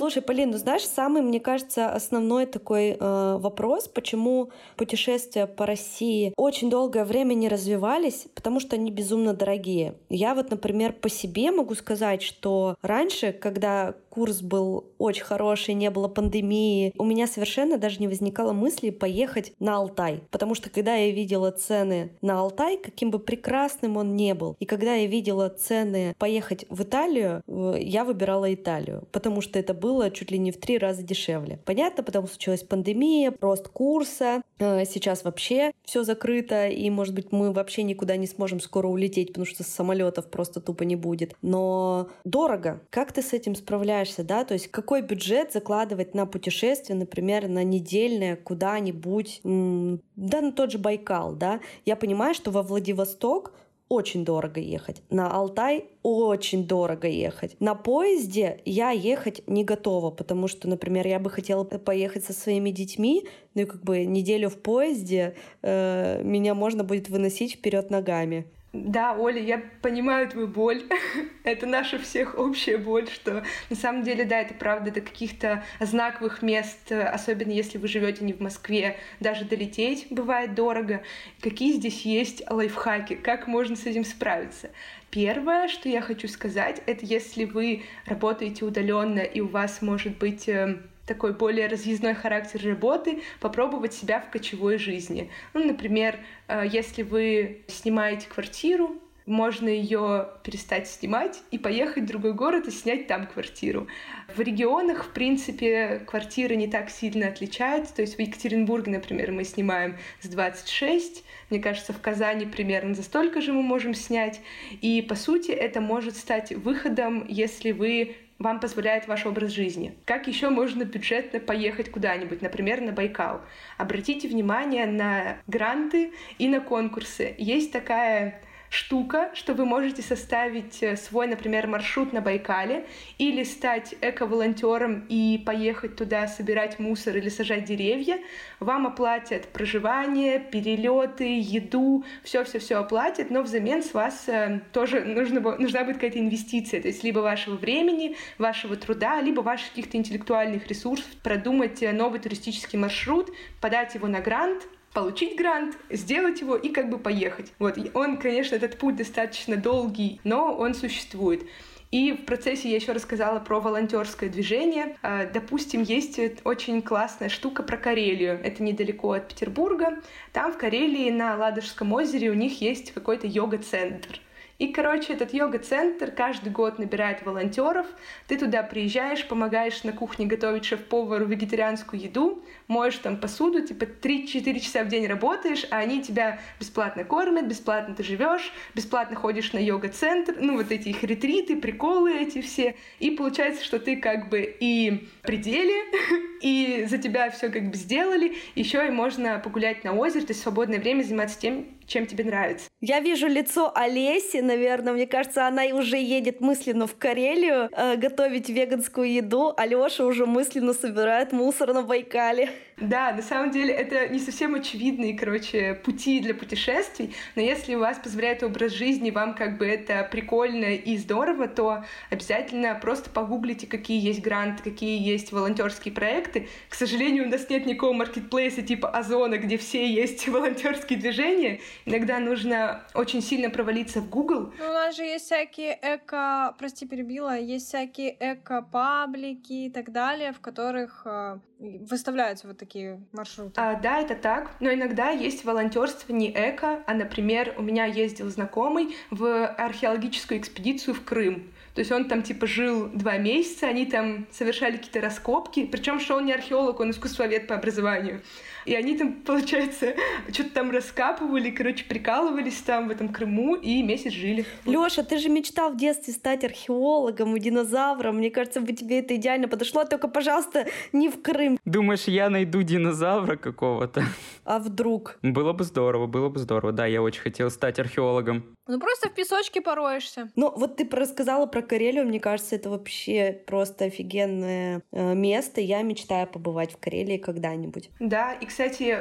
Слушай, Полин, ну знаешь, самый, мне кажется, основной такой э, вопрос, почему путешествия по России очень долгое время не развивались, потому что они безумно дорогие. Я вот, например, по себе могу сказать, что раньше, когда курс был очень хороший, не было пандемии, у меня совершенно даже не возникало мысли поехать на Алтай. Потому что когда я видела цены на Алтай, каким бы прекрасным он не был, и когда я видела цены поехать в Италию, э, я выбирала Италию, потому что это был было чуть ли не в три раза дешевле. Понятно, потому что случилась пандемия, рост курса, э, сейчас вообще все закрыто, и, может быть, мы вообще никуда не сможем скоро улететь, потому что самолетов просто тупо не будет. Но дорого. Как ты с этим справляешься, да? То есть какой бюджет закладывать на путешествие, например, на недельное куда-нибудь, да, на тот же Байкал, да? Я понимаю, что во Владивосток очень дорого ехать. На Алтай очень дорого ехать. На поезде я ехать не готова, потому что, например, я бы хотела поехать со своими детьми, ну и как бы неделю в поезде э, меня можно будет выносить вперед ногами. Да, Оля, я понимаю твою боль. это наша всех общая боль, что на самом деле, да, это правда, до каких-то знаковых мест, особенно если вы живете не в Москве, даже долететь бывает дорого. Какие здесь есть лайфхаки? Как можно с этим справиться? Первое, что я хочу сказать, это если вы работаете удаленно и у вас может быть эм, такой более разъездной характер работы, попробовать себя в кочевой жизни. Ну, например, э, если вы снимаете квартиру, можно ее перестать снимать и поехать в другой город и снять там квартиру. В регионах, в принципе, квартиры не так сильно отличаются. То есть в Екатеринбурге, например, мы снимаем с 26, мне кажется, в Казани примерно за столько же мы можем снять. И, по сути, это может стать выходом, если вы вам позволяет ваш образ жизни. Как еще можно бюджетно поехать куда-нибудь, например, на Байкал? Обратите внимание на гранты и на конкурсы. Есть такая штука, что вы можете составить э, свой, например, маршрут на Байкале или стать эко-волонтером и поехать туда собирать мусор или сажать деревья. Вам оплатят проживание, перелеты, еду, все-все-все оплатят, но взамен с вас э, тоже нужно, нужна будет какая-то инвестиция, то есть либо вашего времени, вашего труда, либо ваших каких-то интеллектуальных ресурсов, продумать э, новый туристический маршрут, подать его на грант, получить грант, сделать его и как бы поехать. Вот, и он, конечно, этот путь достаточно долгий, но он существует. И в процессе я еще рассказала про волонтерское движение. А, допустим, есть очень классная штука про Карелию. Это недалеко от Петербурга. Там в Карелии на Ладожском озере у них есть какой-то йога-центр. И, короче, этот йога-центр каждый год набирает волонтеров. Ты туда приезжаешь, помогаешь на кухне готовить шеф-повару вегетарианскую еду, моешь там посуду, типа 3-4 часа в день работаешь, а они тебя бесплатно кормят, бесплатно ты живешь, бесплатно ходишь на йога-центр, ну вот эти их ретриты, приколы эти все. И получается, что ты как бы и пределе, и за тебя все как бы сделали, еще и можно погулять на озере, то есть свободное время заниматься тем, чем тебе нравится. Я вижу лицо Олеси, наверное, мне кажется, она уже едет мысленно в Карелию э, готовить веганскую еду, а Лёша уже мысленно собирает мусор на Байкале. Да, на самом деле это не совсем очевидные, короче, пути для путешествий, но если у вас позволяет образ жизни, вам как бы это прикольно и здорово, то обязательно просто погуглите, какие есть гранты, какие есть волонтерские проекты. К сожалению, у нас нет никакого маркетплейса типа Озона, где все есть волонтерские движения. Иногда нужно очень сильно провалиться в Google. Ну, у нас же есть всякие эко... Прости, перебила. Есть всякие эко-паблики и так далее, в которых э, выставляются вот такие маршруты. А, да, это так. Но иногда есть волонтерство не эко, а, например, у меня ездил знакомый в археологическую экспедицию в Крым. То есть он там типа жил два месяца, они там совершали какие-то раскопки, причем что он не археолог, он искусствовед по образованию. И они там, получается, что-то там раскапывали, короче, прикалывались там в этом Крыму и месяц жили. Лёша, ты же мечтал в детстве стать археологом и динозавром. Мне кажется, бы тебе это идеально подошло. Только, пожалуйста, не в Крым. Думаешь, я найду динозавра какого-то? А вдруг? Было бы здорово, было бы здорово. Да, я очень хотел стать археологом. Ну просто в песочке пороешься. Ну вот ты рассказала про Карелию, мне кажется, это вообще просто офигенное э, место. Я мечтаю побывать в Карелии когда-нибудь. Да, и, кстати,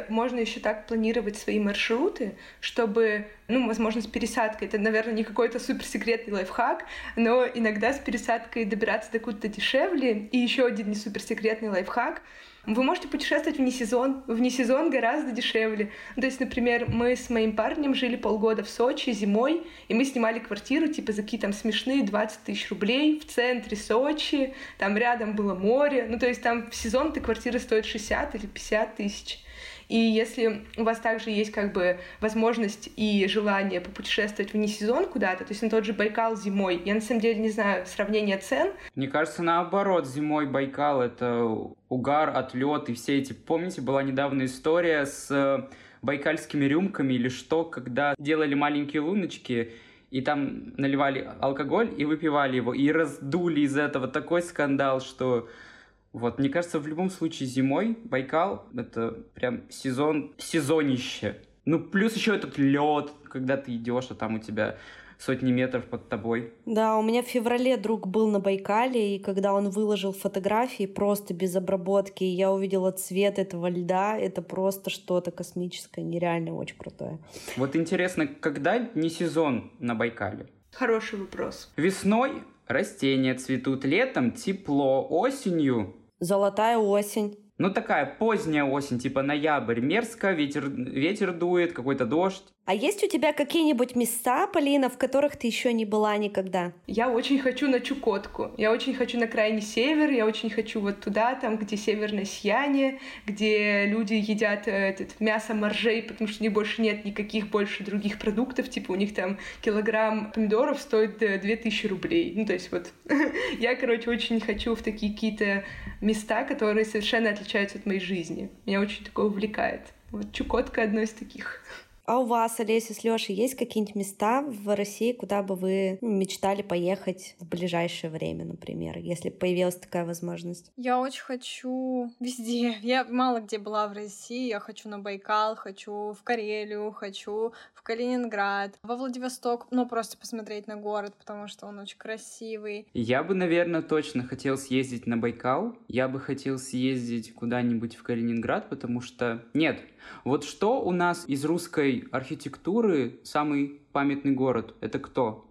можно еще так планировать свои маршруты, чтобы, ну, возможно, с пересадкой, это, наверное, не какой-то суперсекретный лайфхак, но иногда с пересадкой добираться до куда-то дешевле. И еще один не суперсекретный лайфхак — вы можете путешествовать вне сезон. Вне сезон гораздо дешевле. То есть, например, мы с моим парнем жили полгода в Сочи зимой, и мы снимали квартиру типа за какие-то там смешные 20 тысяч рублей в центре Сочи. Там рядом было море. Ну, то есть там в сезон эта квартира стоит 60 или 50 тысяч. И если у вас также есть как бы возможность и желание попутешествовать вне сезон куда-то, то есть на тот же Байкал зимой, я на самом деле не знаю сравнения цен. Мне кажется, наоборот, зимой Байкал — это угар, отлет и все эти... Помните, была недавно история с э, байкальскими рюмками или что, когда делали маленькие луночки, и там наливали алкоголь и выпивали его, и раздули из этого такой скандал, что вот, мне кажется, в любом случае зимой Байкал — это прям сезон, сезонище. Ну, плюс еще этот лед, когда ты идешь, а там у тебя сотни метров под тобой. Да, у меня в феврале друг был на Байкале, и когда он выложил фотографии просто без обработки, я увидела цвет этого льда, это просто что-то космическое, нереально очень крутое. Вот интересно, когда не сезон на Байкале? Хороший вопрос. Весной растения цветут, летом тепло, осенью Золотая осень. Ну, такая поздняя осень, типа ноябрь, мерзко, ветер, ветер дует, какой-то дождь. А есть у тебя какие-нибудь места, Полина, в которых ты еще не была никогда? Я очень хочу на Чукотку. Я очень хочу на крайний север. Я очень хочу вот туда, там, где северное сияние, где люди едят э, этот мясо моржей, потому что у них больше нет никаких больше других продуктов. Типа у них там килограмм помидоров стоит 2000 э, рублей. Ну, то есть вот я, короче, очень хочу в такие какие-то места, которые совершенно отличаются от моей жизни. Меня очень такое увлекает. Вот Чукотка одно из таких. А у вас, Олеся с Лешей, есть какие-нибудь места в России, куда бы вы мечтали поехать в ближайшее время, например, если появилась такая возможность? Я очень хочу везде. Я мало где была в России. Я хочу на Байкал, хочу в Карелию, хочу в Калининград, во Владивосток, ну просто посмотреть на город, потому что он очень красивый. Я бы, наверное, точно хотел съездить на Байкал. Я бы хотел съездить куда-нибудь в Калининград, потому что... Нет, вот что у нас из русской архитектуры самый памятный город? Это кто?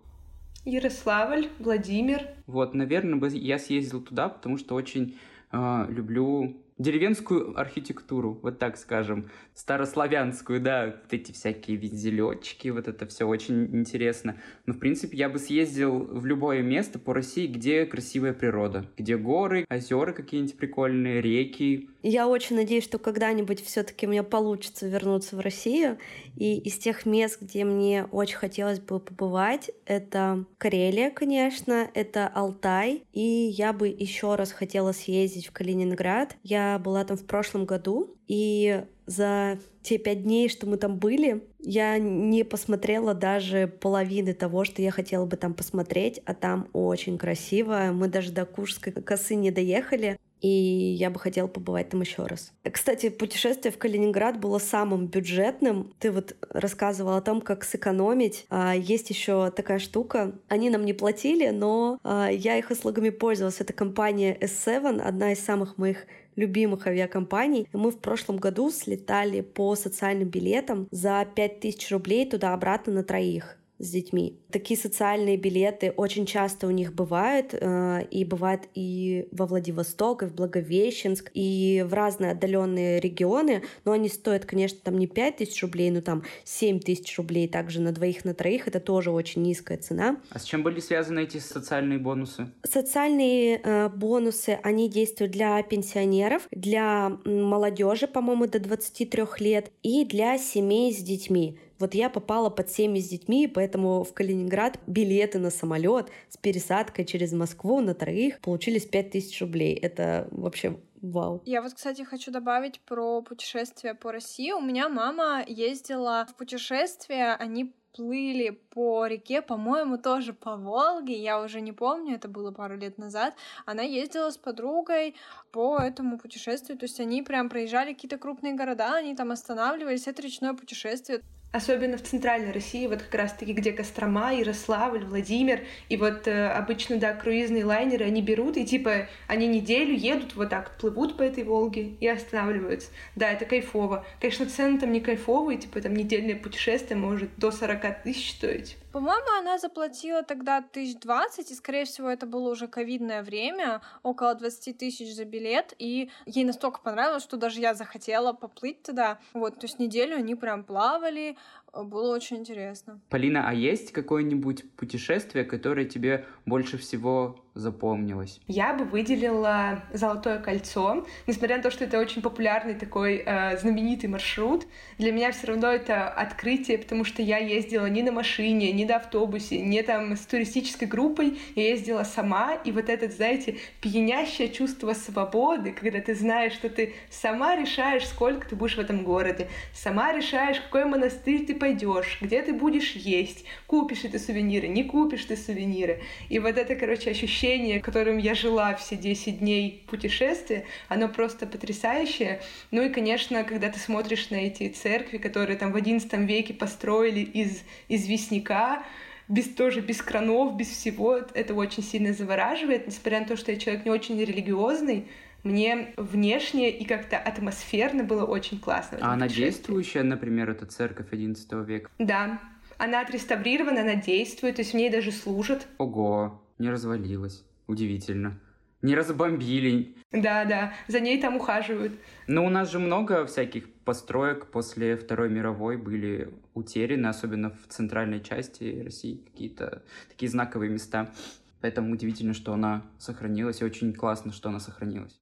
Ярославль, Владимир. Вот, наверное, я съездил туда, потому что очень э, люблю деревенскую архитектуру, вот так скажем, старославянскую, да, вот эти всякие вензелечки, вот это все очень интересно. Но, в принципе, я бы съездил в любое место по России, где красивая природа, где горы, озера какие-нибудь прикольные, реки. Я очень надеюсь, что когда-нибудь все-таки мне получится вернуться в Россию. И из тех мест, где мне очень хотелось бы побывать, это Карелия, конечно, это Алтай, и я бы еще раз хотела съездить в Калининград. Я была там в прошлом году, и за те пять дней, что мы там были, я не посмотрела даже половины того, что я хотела бы там посмотреть, а там очень красиво. Мы даже до Курской косы не доехали, и я бы хотела побывать там еще раз. Кстати, путешествие в Калининград было самым бюджетным. Ты вот рассказывал о том, как сэкономить. А, есть еще такая штука. Они нам не платили, но а, я их услугами пользовалась. Это компания S7, одна из самых моих любимых авиакомпаний. Мы в прошлом году слетали по социальным билетам за 5000 рублей туда-обратно на троих с детьми. Такие социальные билеты очень часто у них бывают, э, и бывают и во Владивосток, и в Благовещенск, и в разные отдаленные регионы, но они стоят, конечно, там не 5 тысяч рублей, но там 7 тысяч рублей также на двоих, на троих, это тоже очень низкая цена. А с чем были связаны эти социальные бонусы? Социальные э, бонусы, они действуют для пенсионеров, для молодежи, по-моему, до 23 лет, и для семей с детьми. Вот я попала под семьи с детьми, поэтому в Калининград билеты на самолет с пересадкой через Москву на троих получились 5000 рублей. Это вообще Вау. Я вот, кстати, хочу добавить про путешествия по России. У меня мама ездила в путешествие, они плыли по реке, по-моему, тоже по Волге, я уже не помню, это было пару лет назад. Она ездила с подругой по этому путешествию, то есть они прям проезжали какие-то крупные города, они там останавливались, это речное путешествие. Особенно в центральной России, вот как раз-таки, где Кострома, Ярославль, Владимир. И вот э, обычно, да, круизные лайнеры, они берут и типа, они неделю едут вот так, плывут по этой Волге и останавливаются. Да, это кайфово. Конечно, цены там не кайфовые, типа там недельное путешествие может до 40 тысяч стоить. По-моему, она заплатила тогда тысяч двадцать, и, скорее всего, это было уже ковидное время, около 20 тысяч за билет, и ей настолько понравилось, что даже я захотела поплыть туда. Вот, то есть неделю они прям плавали, было очень интересно. Полина, а есть какое-нибудь путешествие, которое тебе больше всего запомнилось? Я бы выделила Золотое кольцо, несмотря на то, что это очень популярный такой э, знаменитый маршрут. Для меня все равно это открытие, потому что я ездила не на машине, не на автобусе, не там с туристической группой, я ездила сама, и вот этот, знаете, пьянящее чувство свободы, когда ты знаешь, что ты сама решаешь, сколько ты будешь в этом городе, сама решаешь, какой монастырь ты пойдешь, где ты будешь есть, купишь ты сувениры, не купишь ты сувениры. И вот это, короче, ощущение, которым я жила все 10 дней путешествия, оно просто потрясающее. Ну и, конечно, когда ты смотришь на эти церкви, которые там в XI веке построили из известняка, без тоже без кранов, без всего, это очень сильно завораживает, несмотря на то, что я человек не очень религиозный, мне внешне и как-то атмосферно было очень классно. А она действующая, например, эта церковь XI века? Да. Она отреставрирована, она действует, то есть в ней даже служат. Ого, не развалилась. Удивительно. Не разбомбили. Да, да, за ней там ухаживают. Но у нас же много всяких построек после Второй мировой были утеряны, особенно в центральной части России, какие-то такие знаковые места. Поэтому удивительно, что она сохранилась, и очень классно, что она сохранилась.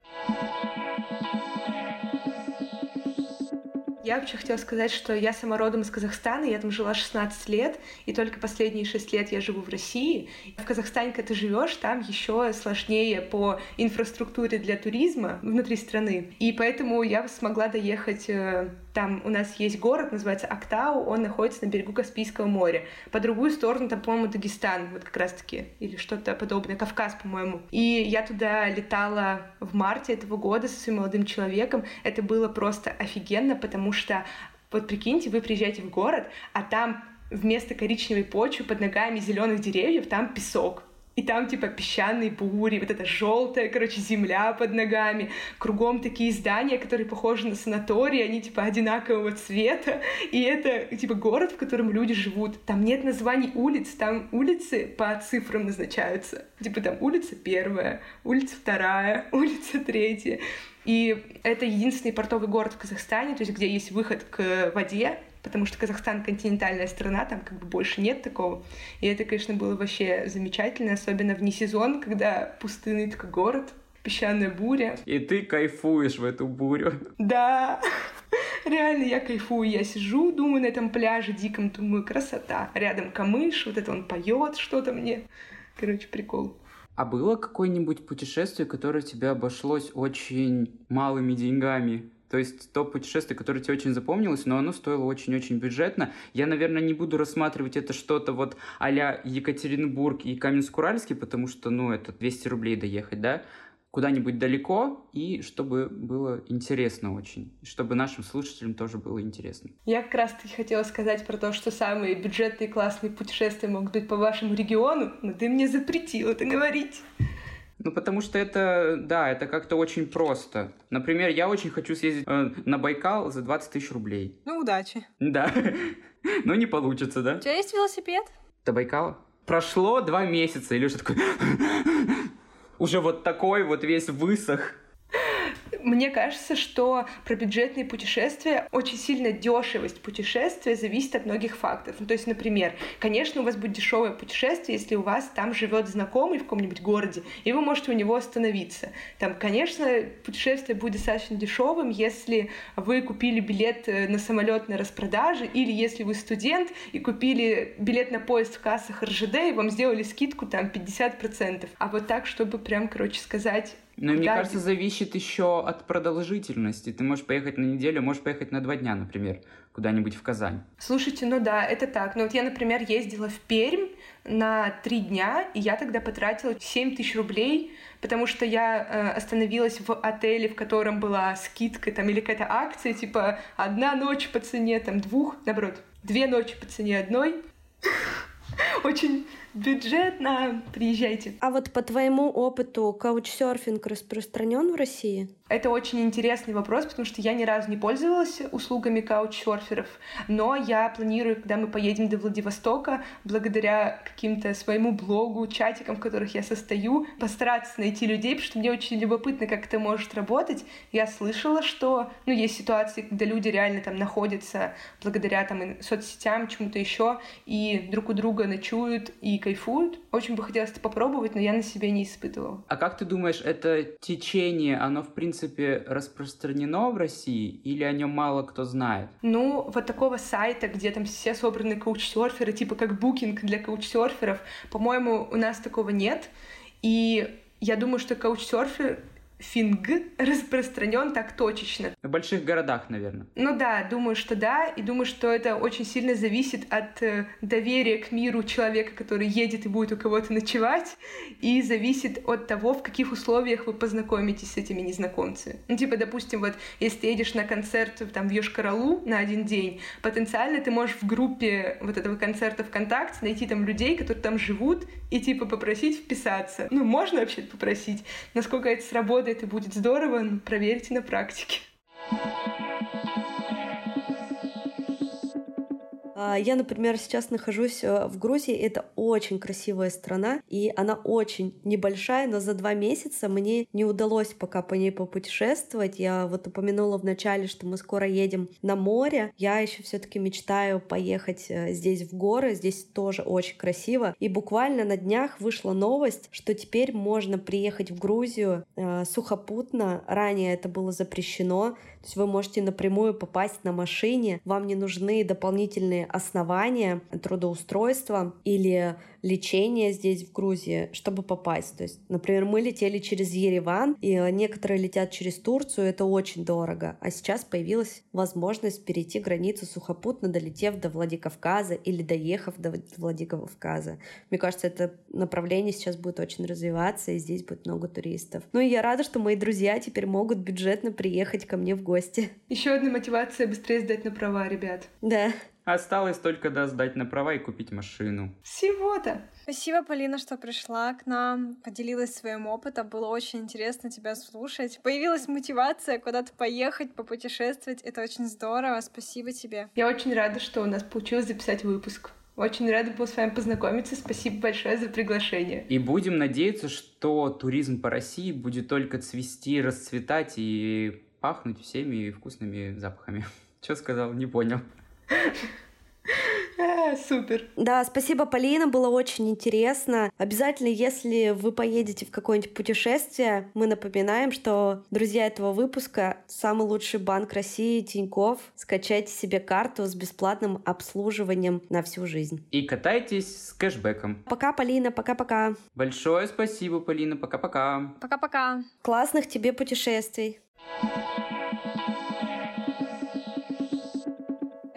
Я вообще хотела сказать, что я сама родом из Казахстана, я там жила 16 лет, и только последние 6 лет я живу в России. В Казахстане, когда ты живешь, там еще сложнее по инфраструктуре для туризма внутри страны. И поэтому я смогла доехать э, там у нас есть город, называется Актау, он находится на берегу Каспийского моря. По другую сторону там, по-моему, Дагестан, вот как раз-таки, или что-то подобное, Кавказ, по-моему. И я туда летала в марте этого года со своим молодым человеком. Это было просто офигенно, потому что, вот прикиньте, вы приезжаете в город, а там вместо коричневой почвы под ногами зеленых деревьев там песок. И там типа песчаные бури, вот эта желтая, короче, земля под ногами, кругом такие здания, которые похожи на санатории, они типа одинакового цвета, и это типа город, в котором люди живут. Там нет названий улиц, там улицы по цифрам назначаются. Типа там улица первая, улица вторая, улица третья. И это единственный портовый город в Казахстане, то есть где есть выход к воде, потому что Казахстан континентальная страна, там как бы больше нет такого. И это, конечно, было вообще замечательно, особенно вне сезон, когда пустынный такой город, песчаная буря. И ты кайфуешь в эту бурю. Да, реально я кайфую. Я сижу, думаю на этом пляже диком, думаю, красота. Рядом камыш, вот это он поет что-то мне. Короче, прикол. А было какое-нибудь путешествие, которое тебе обошлось очень малыми деньгами? То есть то путешествие, которое тебе очень запомнилось, но оно стоило очень-очень бюджетно. Я, наверное, не буду рассматривать это что-то вот а Екатеринбург и Каменск-Уральский, потому что, ну, это 200 рублей доехать, да? Куда-нибудь далеко, и чтобы было интересно очень. Чтобы нашим слушателям тоже было интересно. Я как раз-таки хотела сказать про то, что самые бюджетные классные путешествия могут быть по вашему региону, но ты мне запретил это говорить. Ну, потому что это, да, это как-то очень просто. Например, я очень хочу съездить э, на Байкал за 20 тысяч рублей. Ну, удачи. Да. Но не получится, да? У тебя есть велосипед? До Байкала? Прошло два месяца, и Леша такой... Уже вот такой вот весь высох. Мне кажется, что про бюджетные путешествия очень сильно дешевость путешествия зависит от многих факторов. Ну, то есть, например, конечно, у вас будет дешевое путешествие, если у вас там живет знакомый в каком-нибудь городе, и вы можете у него остановиться. Там, конечно, путешествие будет достаточно дешевым, если вы купили билет э, на самолет на распродаже, или если вы студент и купили билет на поезд в кассах РЖД, и вам сделали скидку там 50%. А вот так, чтобы прям, короче, сказать, Ну, и мне Да, кажется, зависит еще от продолжительности. Ты можешь поехать на неделю, можешь поехать на два дня, например, куда-нибудь в Казань. Слушайте, ну да, это так. Ну вот я, например, ездила в Пермь на три дня, и я тогда потратила 7 тысяч рублей, потому что я э, остановилась в отеле, в котором была скидка там или какая-то акция, типа одна ночь по цене там двух, наоборот, две ночи по цене одной. Очень бюджетно. Приезжайте. А вот по твоему опыту каучсерфинг распространен в России? Это очень интересный вопрос, потому что я ни разу не пользовалась услугами каучсерферов, но я планирую, когда мы поедем до Владивостока, благодаря каким-то своему блогу, чатикам, в которых я состою, постараться найти людей, потому что мне очень любопытно, как это может работать. Я слышала, что ну, есть ситуации, когда люди реально там находятся благодаря там соцсетям, чему-то еще, и друг у друга ночуют и кайфуют. Очень бы хотелось это попробовать, но я на себе не испытывала. А как ты думаешь, это течение, оно в принципе распространено в России или о нем мало кто знает? Ну, вот такого сайта, где там все собраны каучсерферы, типа как букинг для каучсерферов, по-моему, у нас такого нет. И я думаю, что каучсерфер финг распространен так точечно. В больших городах, наверное. Ну да, думаю, что да, и думаю, что это очень сильно зависит от э, доверия к миру человека, который едет и будет у кого-то ночевать, и зависит от того, в каких условиях вы познакомитесь с этими незнакомцами. Ну, типа, допустим, вот, если ты едешь на концерт там в Йошкар-Олу на один день, потенциально ты можешь в группе вот этого концерта ВКонтакте найти там людей, которые там живут, и типа попросить вписаться. Ну, можно вообще попросить. Насколько это сработает и будет здорово, проверьте на практике. А, Я, например, сейчас нахожусь э, в Грузии. Это очень красивая страна, и она очень небольшая, но за два месяца мне не удалось пока по ней попутешествовать. Я вот упомянула в начале, что мы скоро едем на море. Я еще все-таки мечтаю поехать э, здесь в горы. Здесь тоже очень красиво. И буквально на днях вышла новость, что теперь можно приехать в Грузию э, сухопутно. Ранее это было запрещено. То есть вы можете напрямую попасть на машине, вам не нужны дополнительные основания трудоустройства или лечения здесь в Грузии, чтобы попасть. То есть, например, мы летели через Ереван, и некоторые летят через Турцию, это очень дорого. А сейчас появилась возможность перейти границу сухопутно, долетев до Владикавказа или доехав до Владикавказа. Мне кажется, это направление сейчас будет очень развиваться, и здесь будет много туристов. Ну и я рада, что мои друзья теперь могут бюджетно приехать ко мне в гости. Еще одна мотивация быстрее сдать на права, ребят. Да. Осталось только да, сдать на права и купить машину. Всего-то. Спасибо, Полина, что пришла к нам, поделилась своим опытом. Было очень интересно тебя слушать. Появилась мотивация куда-то поехать, попутешествовать. Это очень здорово. Спасибо тебе. Я очень рада, что у нас получилось записать выпуск. Очень рада была с вами познакомиться. Спасибо большое за приглашение. И будем надеяться, что туризм по России будет только цвести, расцветать и пахнуть всеми вкусными запахами. Что сказал? Не понял. А, супер. Да, спасибо, Полина, было очень интересно. Обязательно, если вы поедете в какое-нибудь путешествие, мы напоминаем, что друзья этого выпуска самый лучший банк России Тиньков. Скачайте себе карту с бесплатным обслуживанием на всю жизнь. И катайтесь с кэшбэком. Пока, Полина, пока-пока. Большое спасибо, Полина. Пока-пока. Пока-пока. Классных тебе путешествий.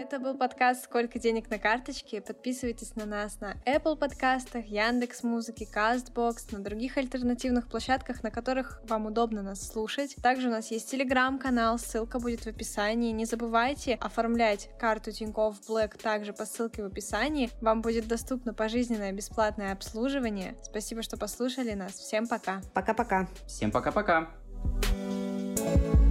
Это был подкаст «Сколько денег на карточке?». Подписывайтесь на нас на Apple подкастах, Яндекс Музыки, Castbox, на других альтернативных площадках, на которых вам удобно нас слушать. Также у нас есть телеграм-канал, ссылка будет в описании. Не забывайте оформлять карту Тинькофф Black также по ссылке в описании. Вам будет доступно пожизненное бесплатное обслуживание. Спасибо, что послушали нас. Всем пока. Пока-пока. Всем пока-пока. Thank you.